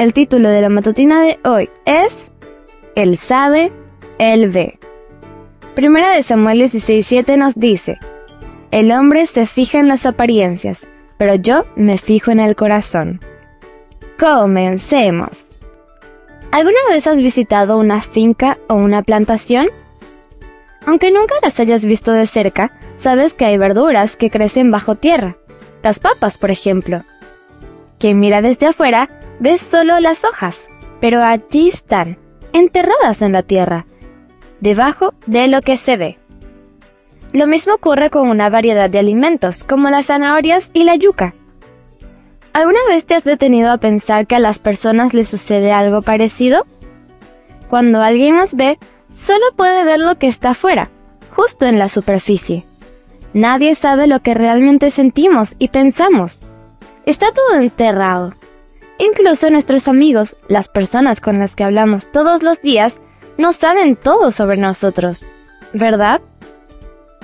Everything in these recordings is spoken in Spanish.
El título de la matutina de hoy es El sabe, él ve. Primera de Samuel 16:7 nos dice: El hombre se fija en las apariencias, pero yo me fijo en el corazón. Comencemos. ¿Alguna vez has visitado una finca o una plantación? Aunque nunca las hayas visto de cerca, sabes que hay verduras que crecen bajo tierra. Las papas, por ejemplo. Quien mira desde afuera ves solo las hojas, pero allí están, enterradas en la tierra, debajo de lo que se ve. Lo mismo ocurre con una variedad de alimentos, como las zanahorias y la yuca. ¿Alguna vez te has detenido a pensar que a las personas les sucede algo parecido? Cuando alguien nos ve, solo puede ver lo que está afuera, justo en la superficie. Nadie sabe lo que realmente sentimos y pensamos. Está todo enterrado, Incluso nuestros amigos, las personas con las que hablamos todos los días, no saben todo sobre nosotros, ¿verdad?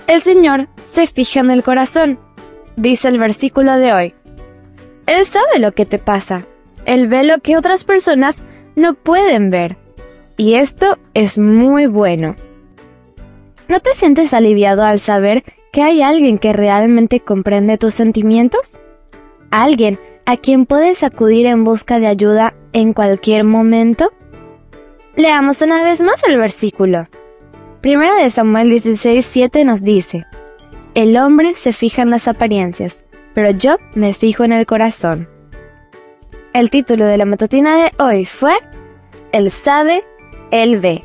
El Señor se fija en el corazón, dice el versículo de hoy. Él sabe lo que te pasa, Él ve lo que otras personas no pueden ver. Y esto es muy bueno. ¿No te sientes aliviado al saber que hay alguien que realmente comprende tus sentimientos? Alguien a quien puedes acudir en busca de ayuda en cualquier momento? Leamos una vez más el versículo. Primera de Samuel 16:7 nos dice, El hombre se fija en las apariencias, pero yo me fijo en el corazón. El título de la matutina de hoy fue El sabe, él ve.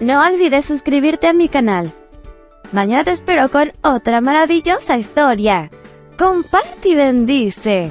No olvides suscribirte a mi canal. Mañana te espero con otra maravillosa historia. Comparte y bendice.